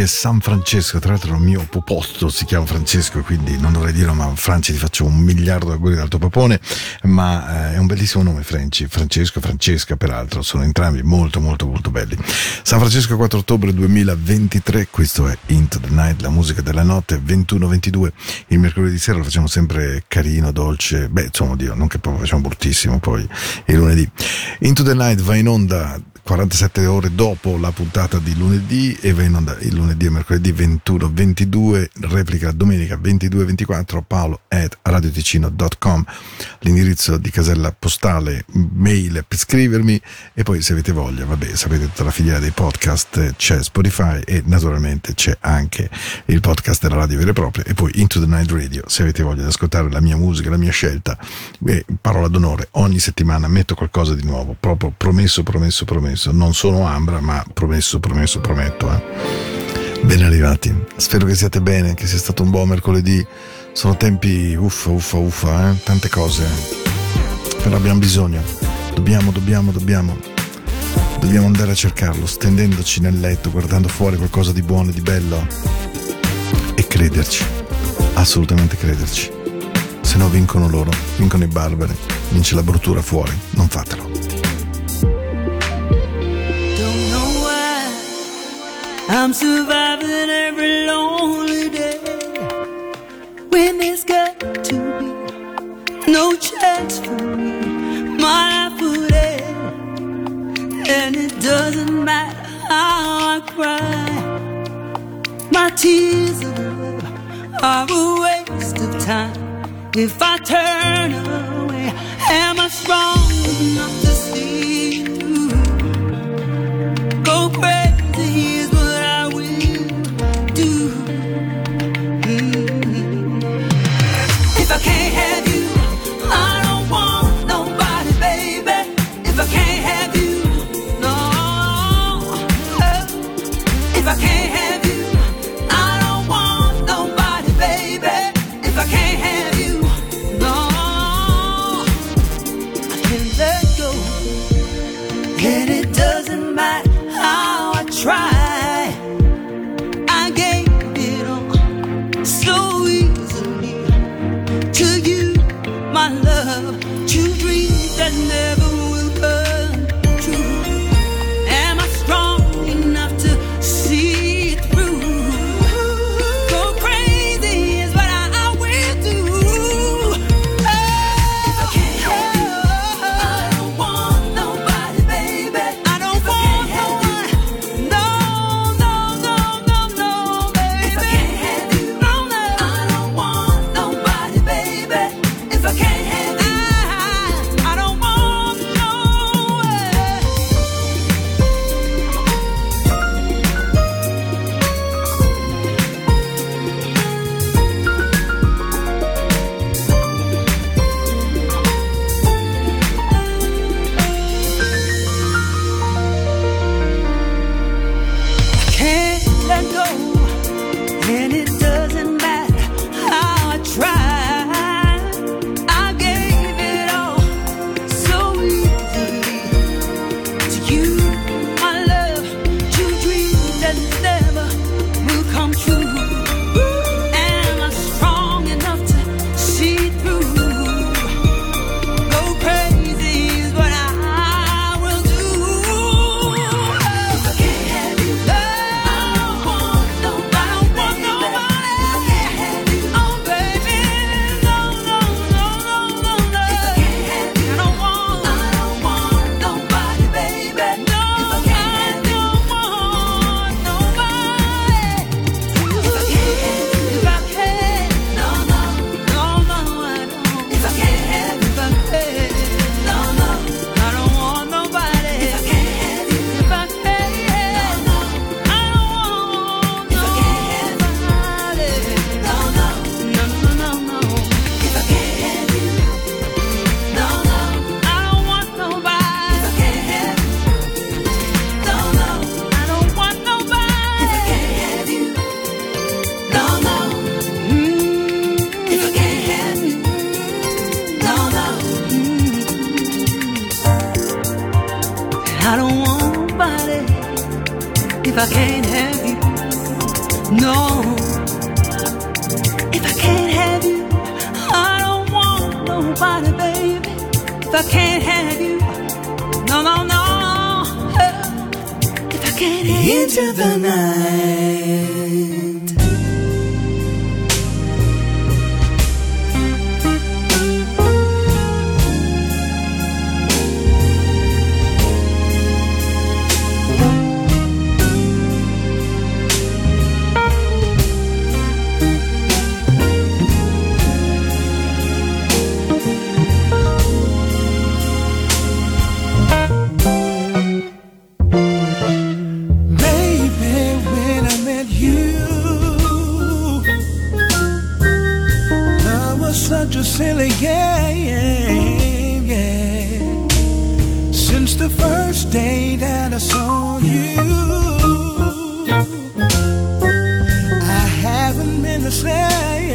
Oggi è San Francesco, tra l'altro il mio poposto si chiama Francesco, quindi non dovrei dirlo, ma Franci ti faccio un miliardo di auguri dal tuo papone, ma eh, è un bellissimo nome Franci, Francesco, Francesca peraltro, sono entrambi molto molto molto belli. San Francesco 4 ottobre 2023, questo è Into the Night, la musica della notte, 21-22, il mercoledì sera lo facciamo sempre carino, dolce, beh insomma Dio, non che lo facciamo bruttissimo poi il lunedì. Into the Night va in onda 47 ore dopo la puntata di lunedì e va in onda il lunedì e mercoledì 21 22 replica domenica 22 24 paolo at radioticino.com l'indirizzo di casella postale mail per scrivermi e poi se avete voglia vabbè sapete tutta la filiera dei podcast c'è Spotify e naturalmente c'è anche il podcast della radio vera e propria e poi Into the Night Radio se avete voglia di ascoltare la mia musica la mia scelta beh, parola d'onore ogni settimana metto qualcosa di nuovo proprio promesso promesso promesso non sono Ambra ma promesso promesso prometto eh. ben arrivati. Spero che siate bene che sia stato un buon mercoledì. Sono tempi uffa uffa uffa eh? tante cose. Però abbiamo bisogno. Dobbiamo dobbiamo dobbiamo. Dobbiamo andare a cercarlo stendendoci nel letto guardando fuori qualcosa di buono e di bello. E crederci. Assolutamente crederci. Se no vincono loro vincono i barbari. Vince la bruttura fuori. Non fatelo I'm surviving every lonely day when there's got to be no chance for me. My life would end, and it doesn't matter how I cry. My tears of love are a waste of time. If I turn away, am I strong enough to see you? Go crazy silly game, yeah. Since the first day that I saw you, I haven't been the same.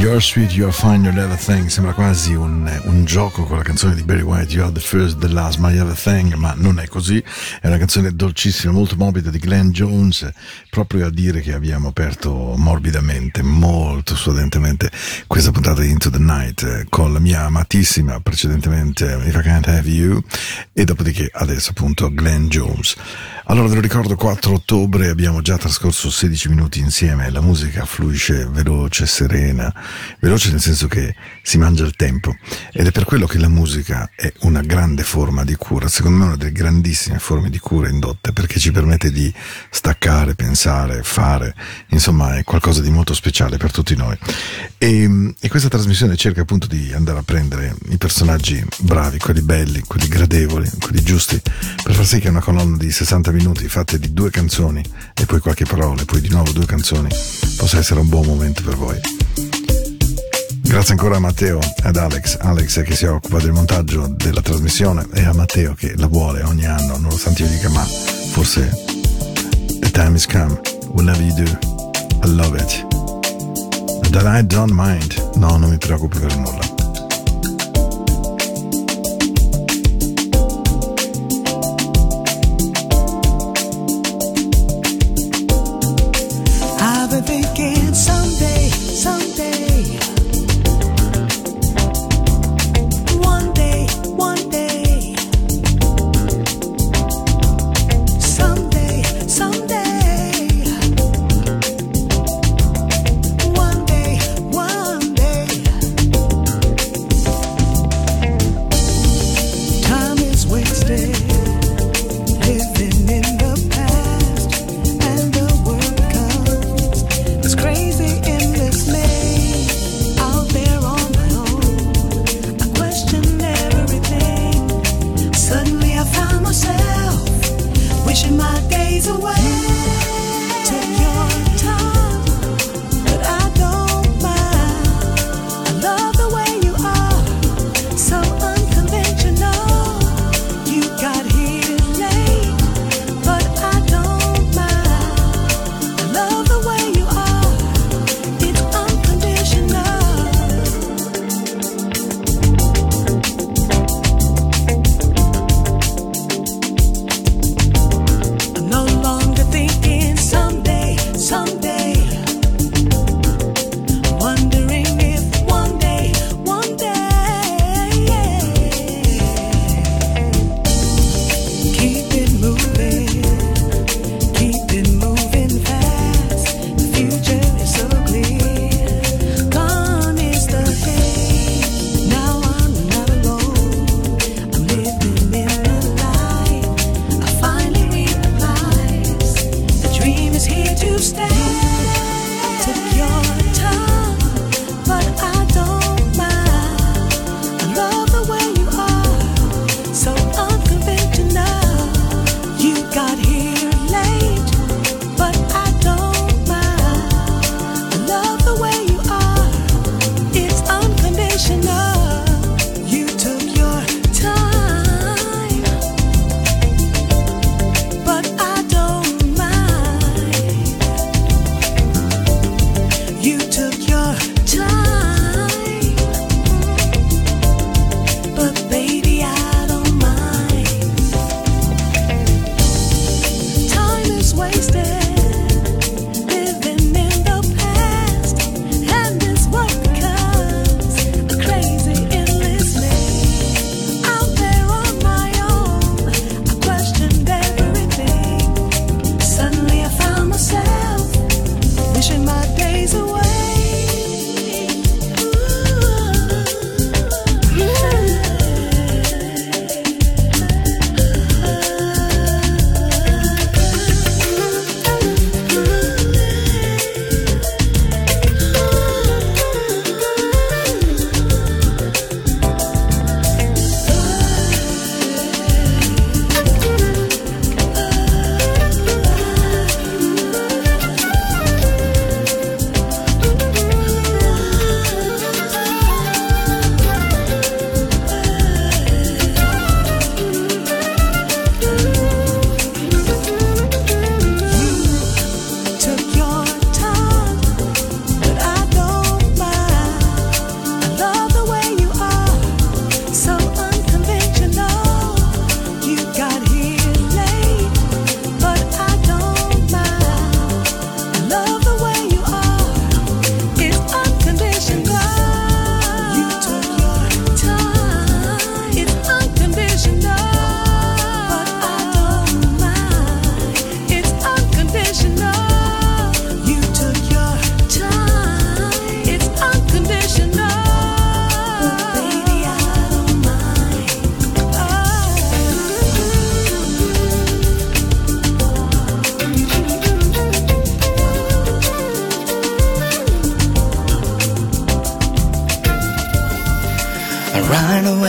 First Sweet You Are Fine, Your Other Thing sembra quasi un, un, gioco con la canzone di Barry White You Are the First, the Last, My Other Thing, ma non è così, è una canzone dolcissima, molto morbida di Glenn Jones, proprio a dire che abbiamo aperto morbidamente, molto suadentemente questa puntata di Into the Night eh, con la mia amatissima precedentemente If I Can't Have You e dopodiché adesso appunto Glenn Jones. Allora ve lo ricordo 4 ottobre abbiamo già trascorso 16 minuti insieme, la musica fluisce veloce, serena, veloce nel senso che si mangia il tempo ed è per quello che la musica è una grande forma di cura, secondo me una delle grandissime forme di cura indotte perché ci permette di staccare, pensare, fare, insomma è qualcosa di molto speciale per tutti noi. E, e questa trasmissione cerca appunto di andare a prendere i personaggi bravi, quelli belli, quelli gradevoli, quelli giusti, per far sì che una colonna di 60 minuti fatte di due canzoni e poi qualche parola, e poi di nuovo due canzoni, possa essere un buon momento per voi. Grazie ancora a Matteo ad Alex, Alex che si occupa del montaggio della trasmissione e a Matteo che la vuole ogni anno, nonostante io dica ma forse the time is come, whatever you do, I love it. That I don't mind, no non mi preoccupi per nulla.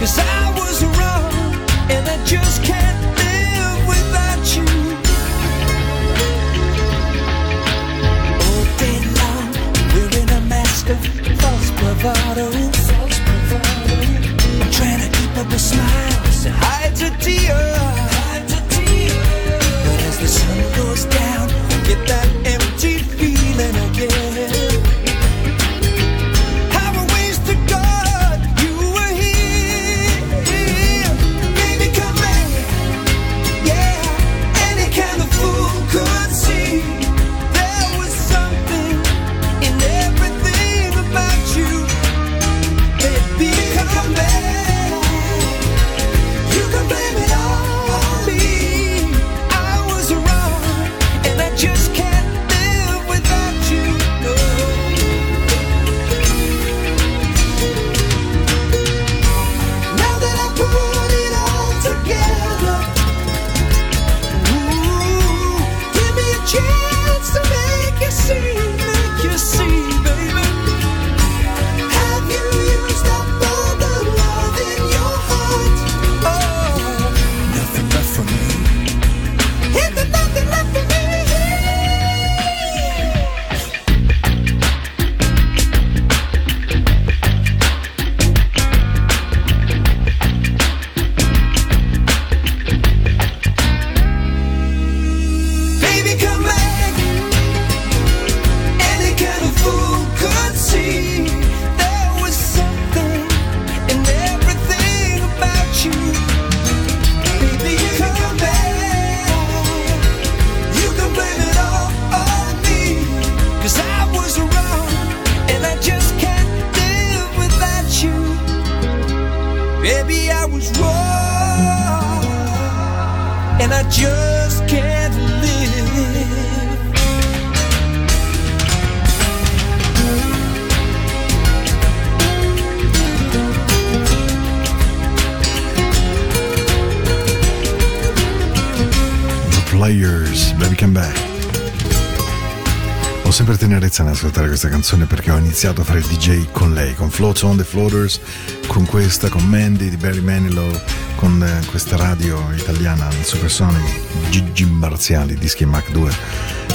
'Cause I tenerezza nell'ascoltare questa canzone perché ho iniziato a fare il DJ con lei, con Floats on the Floaters, con questa, con Mandy di Barry Manilow, con eh, questa radio italiana, il Supersonic, Gigi Marziali, dischi Mac 2.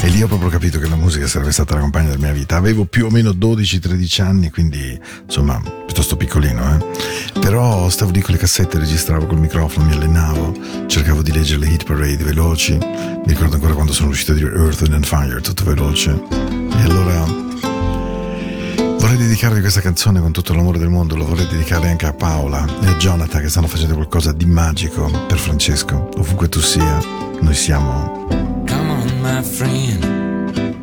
E lì ho proprio capito che la musica sarebbe stata la compagna della mia vita. Avevo più o meno 12-13 anni, quindi insomma piuttosto piccolino, eh. Però stavo lì con le cassette, registravo col microfono, mi allenavo, cercavo di leggere le hit parade veloci. Mi ricordo ancora quando sono riuscito a dire Earth and Fire, tutto veloce. E allora Vorrei dedicarvi questa canzone con tutto l'amore del mondo, lo vorrei dedicare anche a Paola e a Jonathan che stanno facendo qualcosa di magico per Francesco. Ovunque tu sia, noi siamo. Come on, my friend,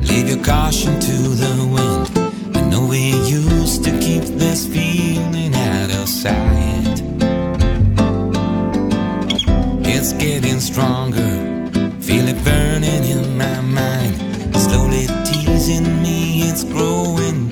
leave your caution to the wind. I know we used to keep this feeling out of sight. It's getting stronger, feel it burning in my mind. Slowly teasing me, it's growing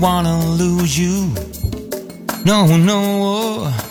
wanna lose you. No, no. Oh.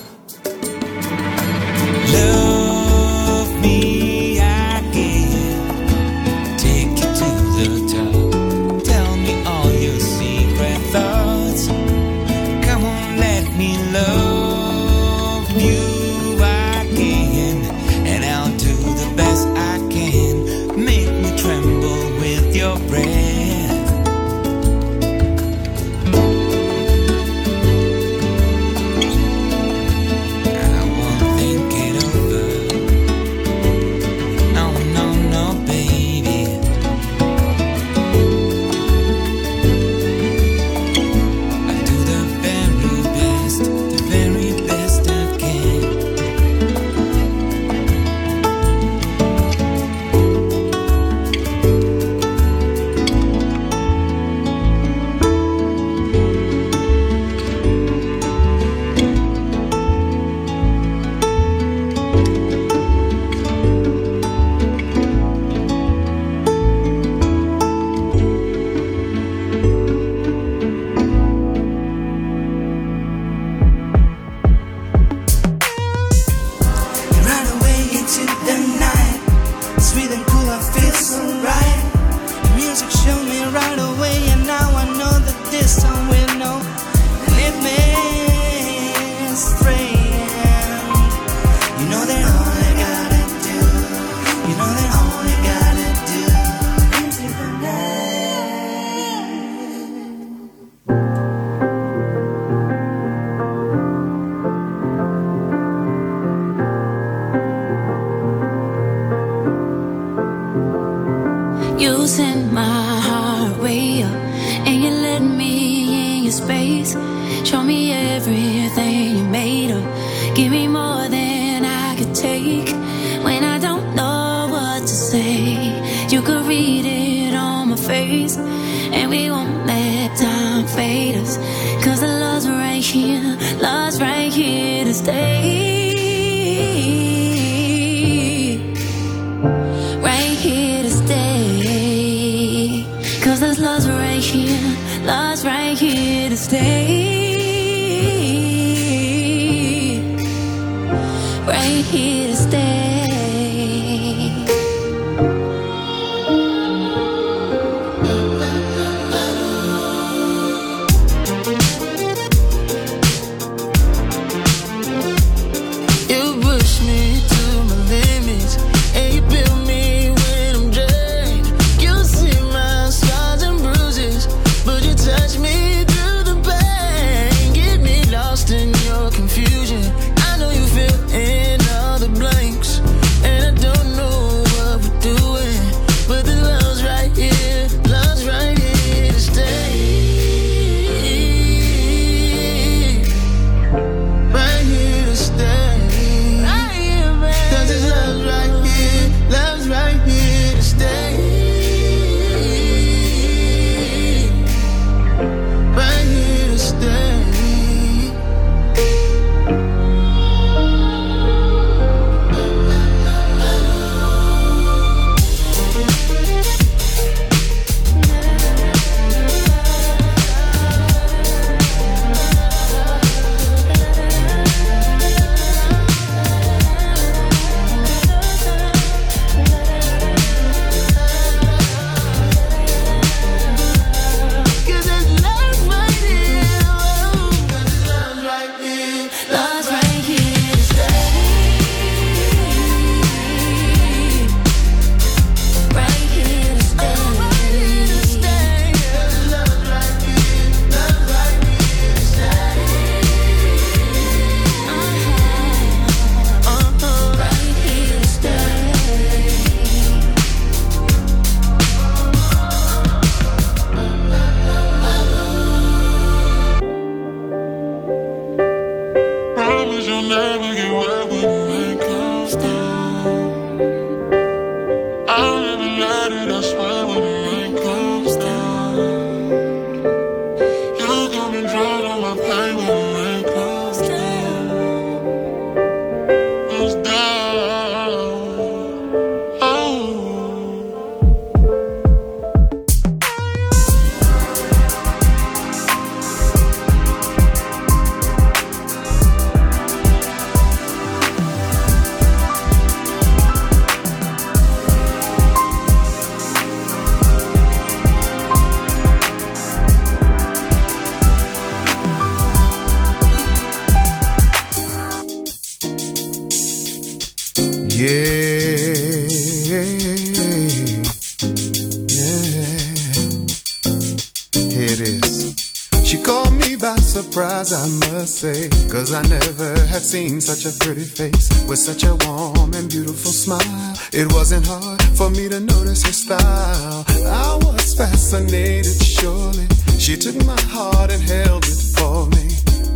It is. She called me by surprise, I must say, cause I never had seen such a pretty face with such a warm and beautiful smile. It wasn't hard for me to notice her style. I was fascinated, surely. She took my heart and held it for me.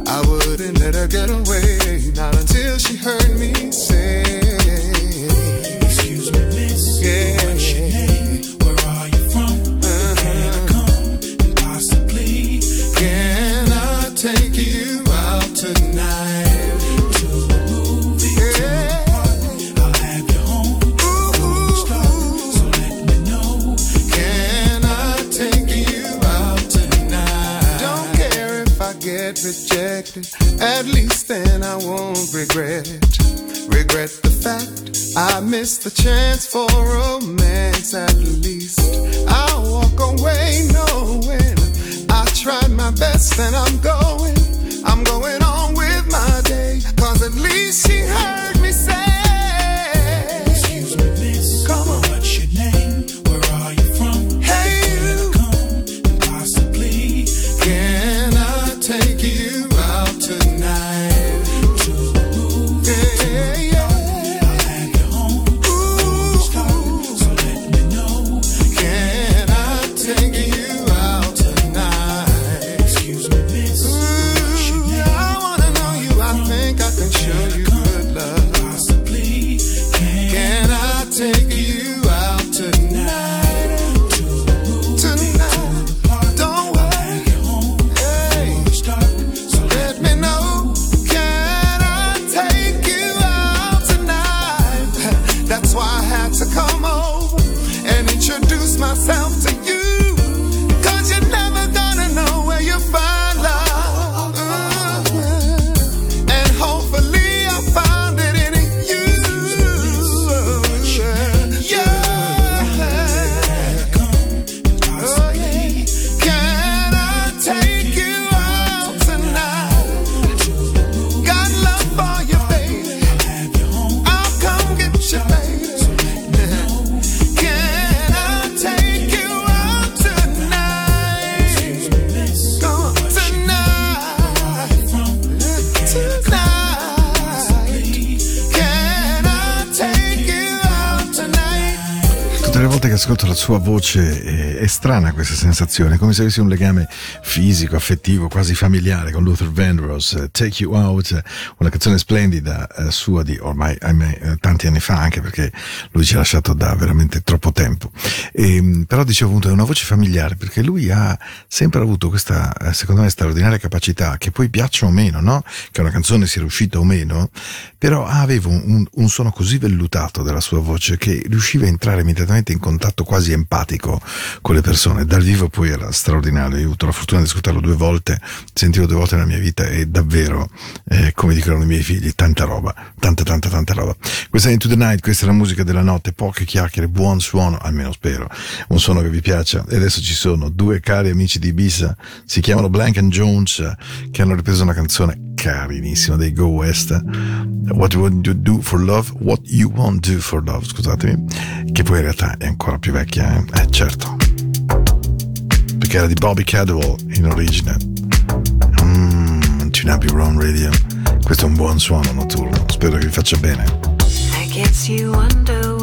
I wouldn't let her get away, not until she heard me say. least then I won't regret. Regret the fact I missed the chance for romance at least. I'll walk away knowing I tried my best and I'm going. I'm going on with my day. Cause at least she heard. Sua voce è, è strana questa sensazione, come se avessi un legame fisico, affettivo, quasi familiare con Luther Vandross. eh, Take You Out, eh, una canzone splendida eh, sua di ormai ahimè, eh, tanti anni fa, anche perché lui ci ha lasciato da veramente troppo tempo. Ehm, però dicevo appunto è una voce familiare perché lui ha sempre avuto questa, eh, secondo me, straordinaria capacità, che poi piaccia o meno, no? Che una canzone sia riuscita o meno, però aveva un, un suono così vellutato della sua voce che riusciva a entrare immediatamente in contatto quasi empatico con le persone. Dal vivo poi era straordinario. Io ho avuto la fortuna di ascoltarlo due volte, sentivo due volte nella mia vita e davvero, eh, come dicono i miei figli, tanta roba, tanta tanta tanta roba. Questa è Into the Night, questa è la musica della notte, poche chiacchiere, buon suono, almeno spero, un suono che vi piaccia. E adesso ci sono due cari amici di Ibiza, si chiamano Blank and Jones, che hanno ripreso una canzone carinissima dei Go West. What you want to do for love? What you want to do for love, scusatemi, che poi in realtà è ancora più vecchia, eh, certo. Perché era di Bobby Cadwell in origine. Mmm, Tune Wrong Radio. Questo è un buon suono notturno, spero che vi faccia bene. I guess you wonder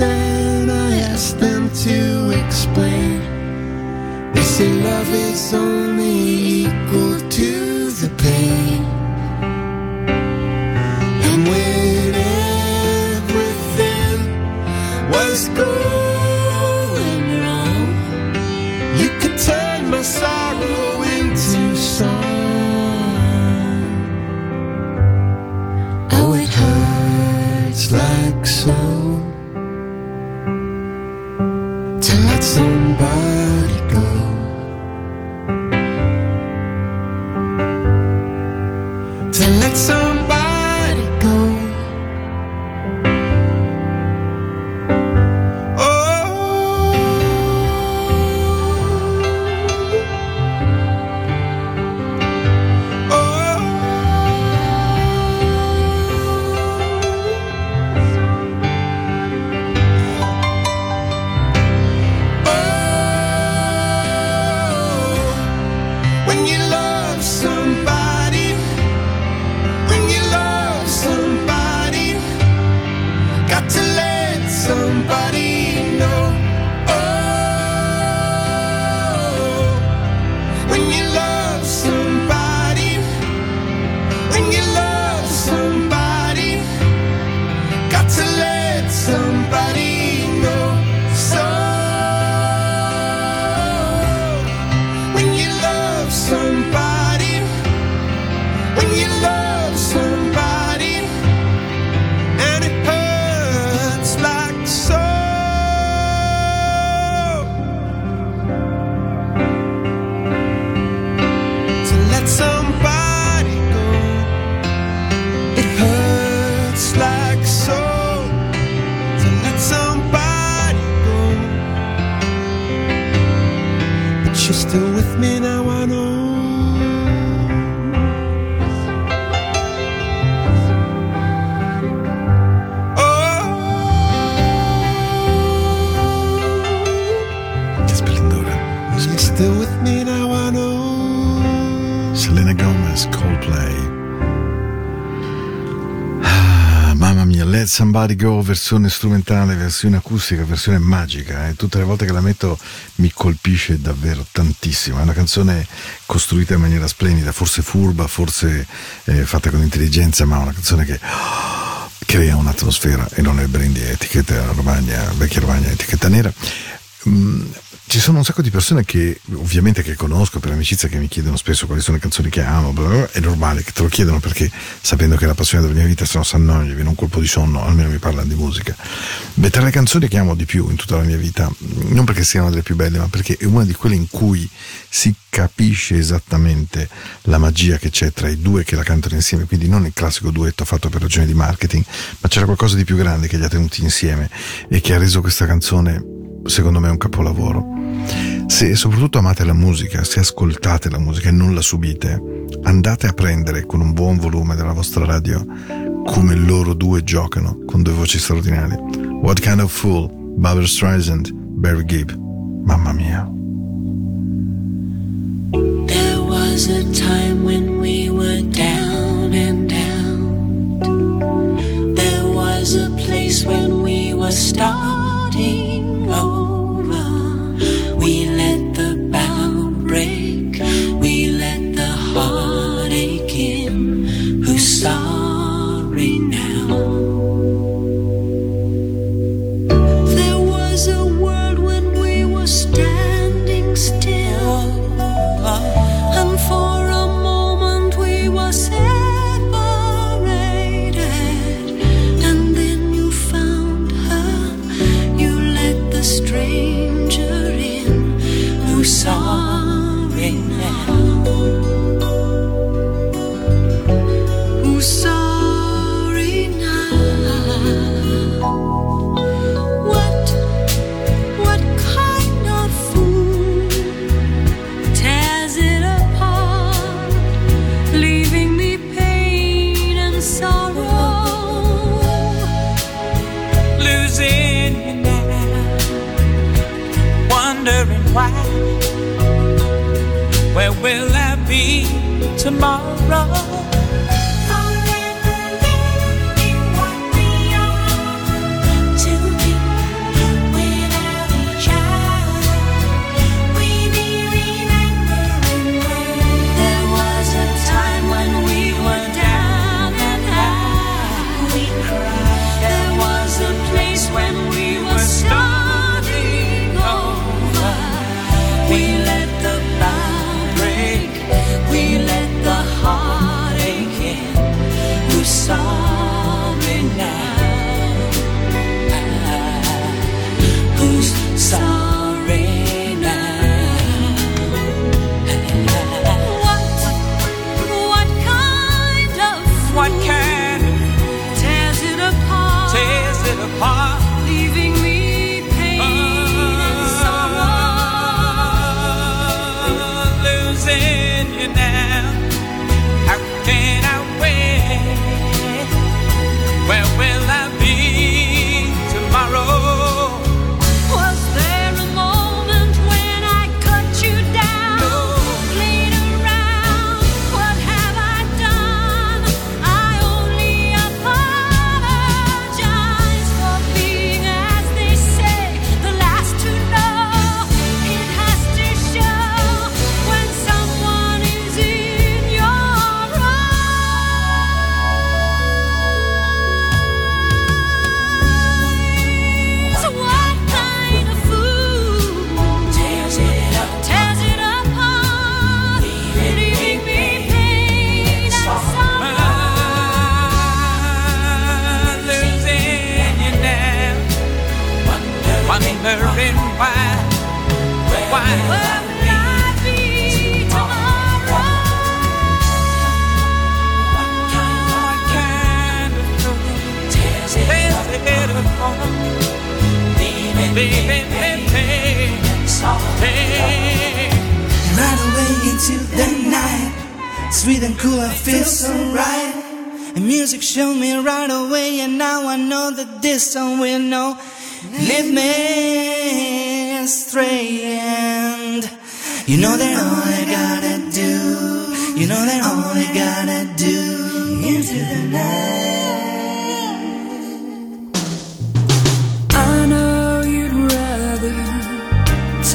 and I asked them to explain, They say love is only Somebody Go, versione strumentale, versione acustica, versione magica. E tutte le volte che la metto mi colpisce davvero tantissimo. È una canzone costruita in maniera splendida, forse furba, forse eh, fatta con intelligenza, ma una canzone che crea un'atmosfera e non è Brandy, è etichetta Romagna, vecchia Romagna, etichetta nera. Mm, ci sono un sacco di persone che ovviamente che conosco per amicizia che mi chiedono spesso quali sono le canzoni che amo, bla bla bla. è normale che te lo chiedano perché sapendo che è la passione della mia vita se no si annoia, gli viene un colpo di sonno, almeno mi parlano di musica. Beh, tra le canzoni che amo di più in tutta la mia vita, non perché siano delle più belle, ma perché è una di quelle in cui si capisce esattamente la magia che c'è tra i due che la cantano insieme, quindi non il classico duetto fatto per ragioni di marketing, ma c'era qualcosa di più grande che li ha tenuti insieme e che ha reso questa canzone secondo me è un capolavoro. Se soprattutto amate la musica, se ascoltate la musica e non la subite, andate a prendere con un buon volume della vostra radio come loro due giocano con due voci straordinarie. What Kind of Fool, Barbara Streisand, Barry Gibb. Mamma mia. There was a time when we were down and out. There was a place when we were starting. Oh.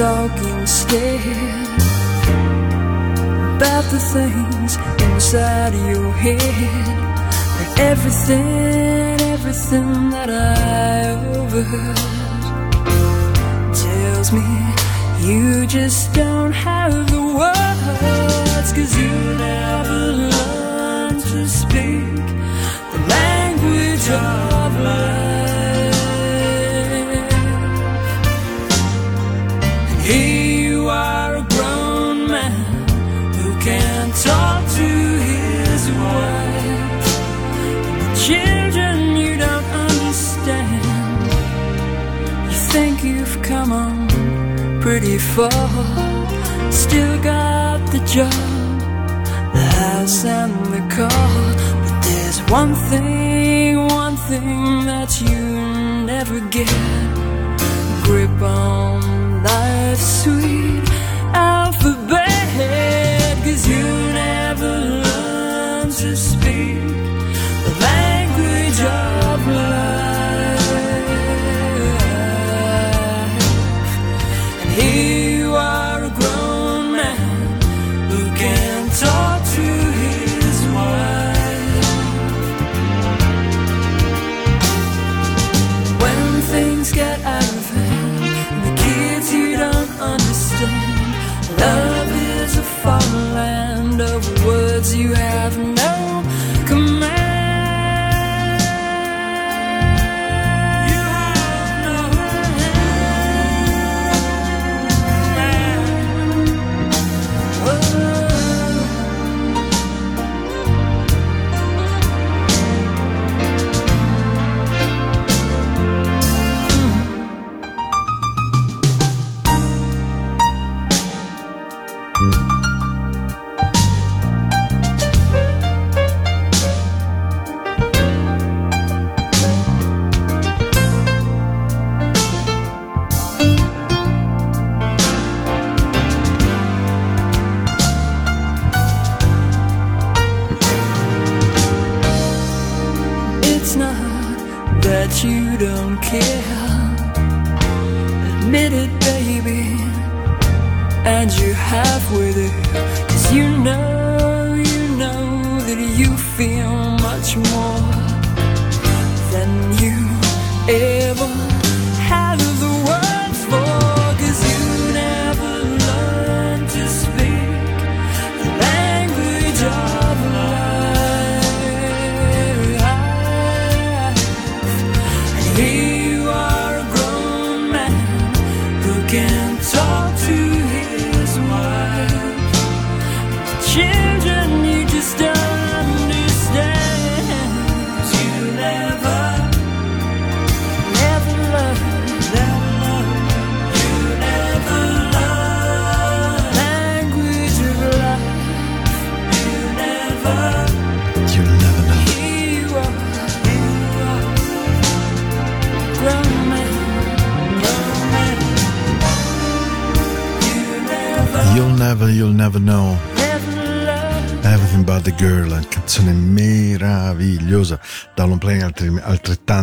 talking scared about the things inside your head. And everything, everything that I overheard tells me you just don't have the words. Cause you never learned to speak the language of love. before. Still got the job, the house and the car. But there's one thing, one thing that you never get. Grip on life's sweet alphabet. Cause you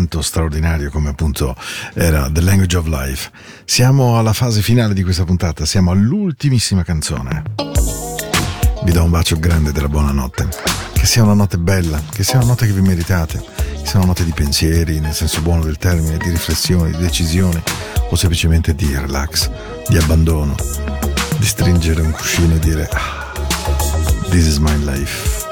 altrettanto straordinario come appunto era The Language of Life. Siamo alla fase finale di questa puntata, siamo all'ultimissima canzone. Vi do un bacio grande della buonanotte. Che sia una notte bella, che sia una notte che vi meritate, che sia una notte di pensieri, nel senso buono del termine, di riflessioni, di decisioni, o semplicemente di relax, di abbandono, di stringere un cuscino e dire "Ah, This is my life.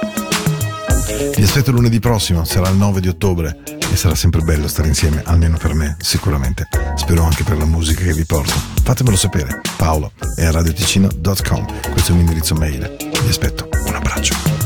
Vi aspetto lunedì prossimo, sarà il 9 di ottobre e sarà sempre bello stare insieme, almeno per me, sicuramente. Spero anche per la musica che vi porto. Fatemelo sapere. Paolo è a radioticino.com. Questo è il mio indirizzo mail. Vi aspetto. Un abbraccio.